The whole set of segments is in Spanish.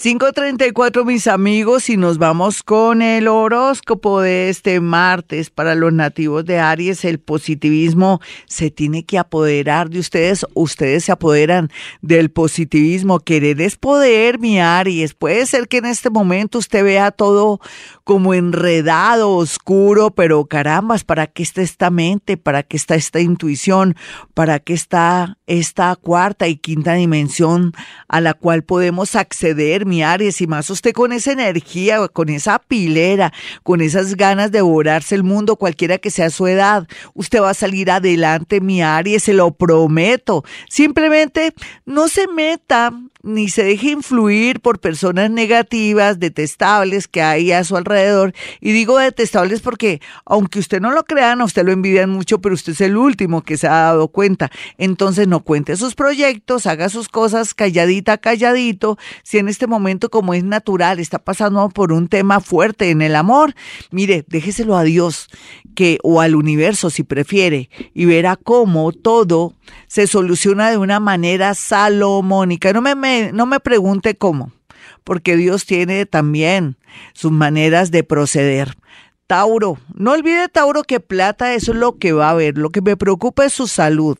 5.34 mis amigos y nos vamos con el horóscopo de este martes para los nativos de Aries. El positivismo se tiene que apoderar de ustedes, ustedes se apoderan del positivismo. Querer es poder, mi Aries. Puede ser que en este momento usted vea todo como enredado, oscuro, pero carambas, ¿para qué está esta mente? ¿Para qué está esta intuición? ¿Para qué está esta cuarta y quinta dimensión a la cual podemos acceder? Mi Aries, y más usted con esa energía, con esa pilera, con esas ganas de devorarse el mundo, cualquiera que sea su edad, usted va a salir adelante, mi Aries, se lo prometo. Simplemente no se meta ni se deje influir por personas negativas, detestables que hay a su alrededor. Y digo detestables porque, aunque usted no lo crean, a usted lo envidian mucho, pero usted es el último que se ha dado cuenta. Entonces no cuente sus proyectos, haga sus cosas calladita, calladito. Si en este momento, como es natural, está pasando por un tema fuerte en el amor, mire, déjeselo a Dios que, o al universo si prefiere, y verá cómo todo se soluciona de una manera salomónica. No me, no me pregunte cómo, porque Dios tiene también sus maneras de proceder. Tauro, no olvide Tauro que plata eso es lo que va a haber. Lo que me preocupa es su salud,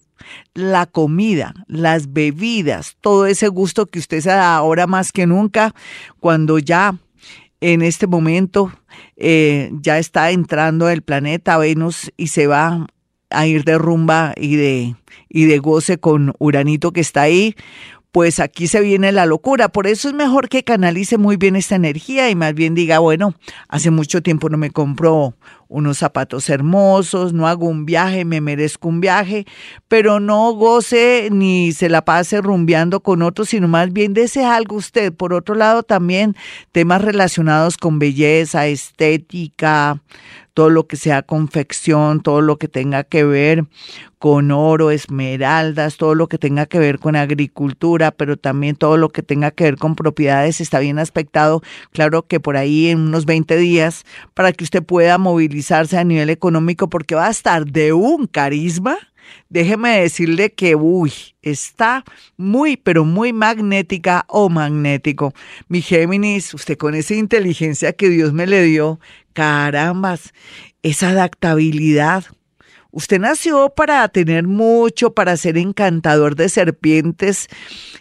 la comida, las bebidas, todo ese gusto que usted se da ahora más que nunca, cuando ya en este momento eh, ya está entrando el planeta Venus y se va a ir de rumba y de, y de goce con Uranito que está ahí, pues aquí se viene la locura. Por eso es mejor que canalice muy bien esta energía y más bien diga, bueno, hace mucho tiempo no me compro unos zapatos hermosos, no hago un viaje, me merezco un viaje, pero no goce ni se la pase rumbeando con otros, sino más bien desea algo usted. Por otro lado, también temas relacionados con belleza, estética, todo lo que sea confección, todo lo que tenga que ver con oro, esmeraldas, todo lo que tenga que ver con agricultura, pero también todo lo que tenga que ver con propiedades está bien aspectado. Claro que por ahí en unos 20 días para que usted pueda a nivel económico porque va a estar de un carisma déjeme decirle que, uy, está muy, pero muy magnética o magnético. Mi Géminis, usted con esa inteligencia que Dios me le dio, carambas, esa adaptabilidad. Usted nació para tener mucho, para ser encantador de serpientes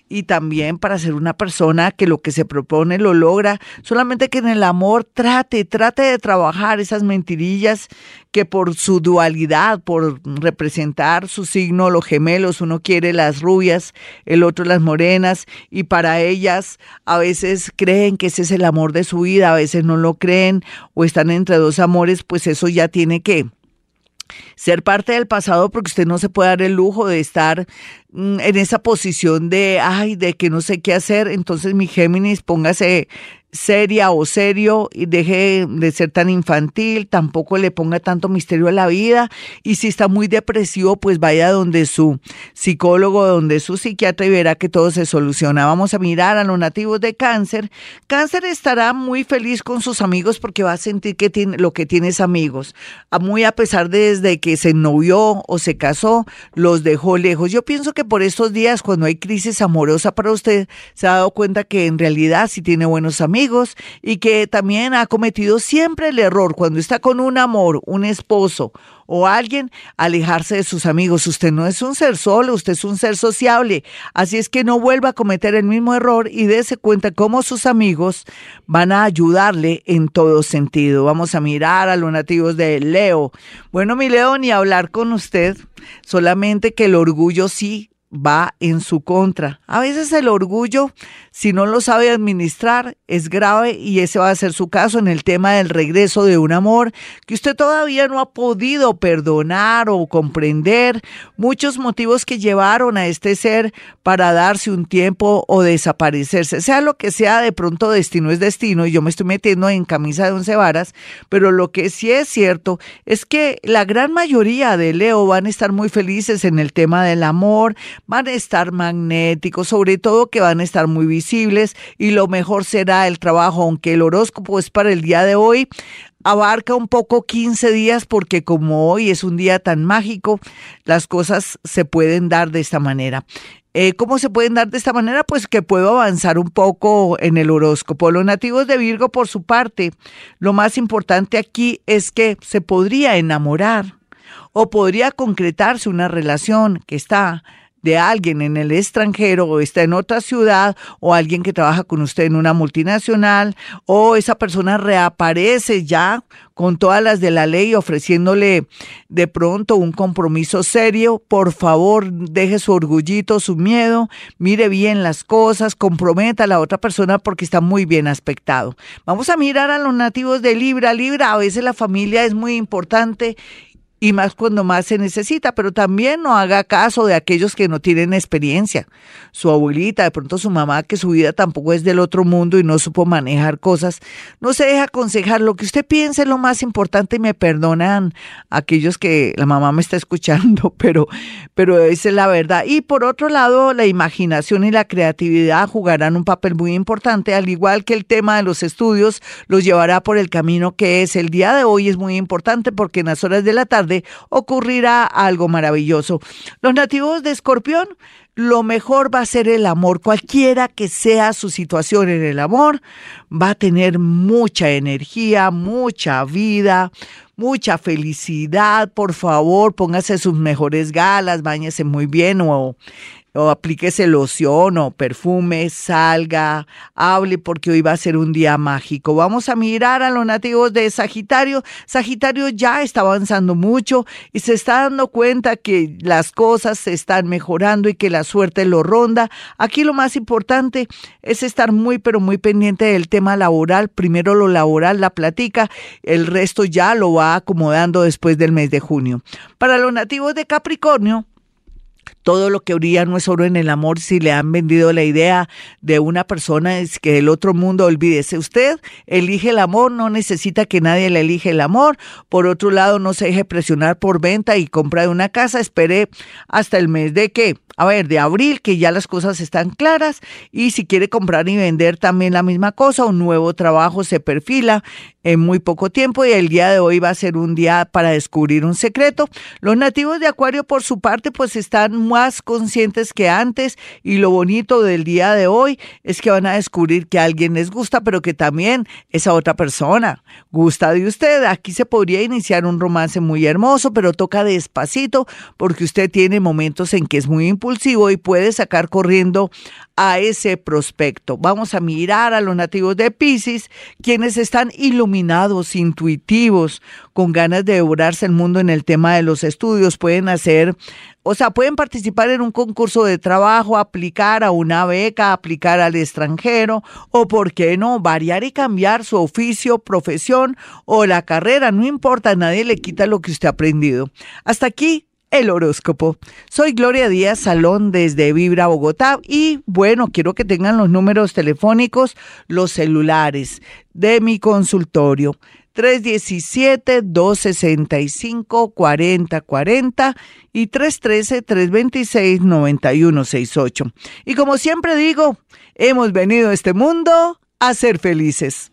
y también para ser una persona que lo que se propone lo logra. Solamente que en el amor trate, trate de trabajar esas mentirillas que por su dualidad, por representar su signo, los gemelos, uno quiere las rubias, el otro las morenas, y para ellas a veces creen que ese es el amor de su vida, a veces no lo creen o están entre dos amores, pues eso ya tiene que ser parte del pasado porque usted no se puede dar el lujo de estar en esa posición de, ay, de que no sé qué hacer. Entonces, mi Géminis, póngase seria o serio y deje de ser tan infantil, tampoco le ponga tanto misterio a la vida y si está muy depresivo, pues vaya donde su psicólogo, donde su psiquiatra y verá que todo se soluciona. Vamos a mirar a los nativos de cáncer. Cáncer estará muy feliz con sus amigos porque va a sentir que tiene lo que tiene es amigos. Muy a pesar de desde que se novió o se casó, los dejó lejos. Yo pienso que por estos días, cuando hay crisis amorosa para usted, se ha dado cuenta que en realidad sí tiene buenos amigos y que también ha cometido siempre el error cuando está con un amor, un esposo o alguien, alejarse de sus amigos. Usted no es un ser solo, usted es un ser sociable. Así es que no vuelva a cometer el mismo error y dése cuenta cómo sus amigos van a ayudarle en todo sentido. Vamos a mirar a los nativos de Leo. Bueno, mi Leo, ni hablar con usted, solamente que el orgullo sí va en su contra. A veces el orgullo, si no lo sabe administrar, es grave y ese va a ser su caso en el tema del regreso de un amor que usted todavía no ha podido perdonar o comprender. Muchos motivos que llevaron a este ser para darse un tiempo o desaparecerse. Sea lo que sea, de pronto destino es destino y yo me estoy metiendo en camisa de once varas, pero lo que sí es cierto es que la gran mayoría de Leo van a estar muy felices en el tema del amor, van a estar magnéticos, sobre todo que van a estar muy visibles y lo mejor será el trabajo, aunque el horóscopo es para el día de hoy, abarca un poco 15 días porque como hoy es un día tan mágico, las cosas se pueden dar de esta manera. Eh, ¿Cómo se pueden dar de esta manera? Pues que puedo avanzar un poco en el horóscopo. Los nativos de Virgo, por su parte, lo más importante aquí es que se podría enamorar o podría concretarse una relación que está de alguien en el extranjero o está en otra ciudad o alguien que trabaja con usted en una multinacional o esa persona reaparece ya con todas las de la ley ofreciéndole de pronto un compromiso serio, por favor deje su orgullito, su miedo, mire bien las cosas, comprometa a la otra persona porque está muy bien aspectado. Vamos a mirar a los nativos de Libra. Libra, a veces la familia es muy importante y más cuando más se necesita, pero también no haga caso de aquellos que no tienen experiencia. Su abuelita, de pronto su mamá, que su vida tampoco es del otro mundo y no supo manejar cosas, no se deja aconsejar. Lo que usted piense es lo más importante y me perdonan aquellos que la mamá me está escuchando, pero, pero esa es la verdad. Y por otro lado, la imaginación y la creatividad jugarán un papel muy importante, al igual que el tema de los estudios los llevará por el camino que es. El día de hoy es muy importante porque en las horas de la tarde ocurrirá algo maravilloso. Los nativos de Escorpión, lo mejor va a ser el amor. Cualquiera que sea su situación en el amor, va a tener mucha energía, mucha vida, mucha felicidad. Por favor, póngase sus mejores galas, bañese muy bien o o aplíquese loción o perfume, salga, hable porque hoy va a ser un día mágico. Vamos a mirar a los nativos de Sagitario. Sagitario ya está avanzando mucho y se está dando cuenta que las cosas se están mejorando y que la suerte lo ronda. Aquí lo más importante es estar muy pero muy pendiente del tema laboral. Primero lo laboral la platica, el resto ya lo va acomodando después del mes de junio. Para los nativos de Capricornio, todo lo que brilla no es oro en el amor. Si le han vendido la idea de una persona es que el otro mundo olvídese. Usted elige el amor, no necesita que nadie le elige el amor. Por otro lado, no se deje presionar por venta y compra de una casa. Espere hasta el mes de que, a ver, de abril, que ya las cosas están claras. Y si quiere comprar y vender también la misma cosa, un nuevo trabajo se perfila en muy poco tiempo y el día de hoy va a ser un día para descubrir un secreto. Los nativos de Acuario, por su parte, pues están más conscientes que antes y lo bonito del día de hoy es que van a descubrir que a alguien les gusta, pero que también esa otra persona gusta de usted. Aquí se podría iniciar un romance muy hermoso, pero toca despacito porque usted tiene momentos en que es muy impulsivo y puede sacar corriendo a ese prospecto. Vamos a mirar a los nativos de Pisces, quienes están iluminados, intuitivos, con ganas de devorarse el mundo en el tema de los estudios. Pueden hacer, o sea, pueden participar en un concurso de trabajo, aplicar a una beca, aplicar al extranjero, o por qué no, variar y cambiar su oficio, profesión o la carrera. No importa, nadie le quita lo que usted ha aprendido. Hasta aquí el horóscopo. Soy Gloria Díaz Salón desde Vibra, Bogotá y bueno, quiero que tengan los números telefónicos, los celulares de mi consultorio. 317-265-4040 y 313-326-9168. Y como siempre digo, hemos venido a este mundo a ser felices.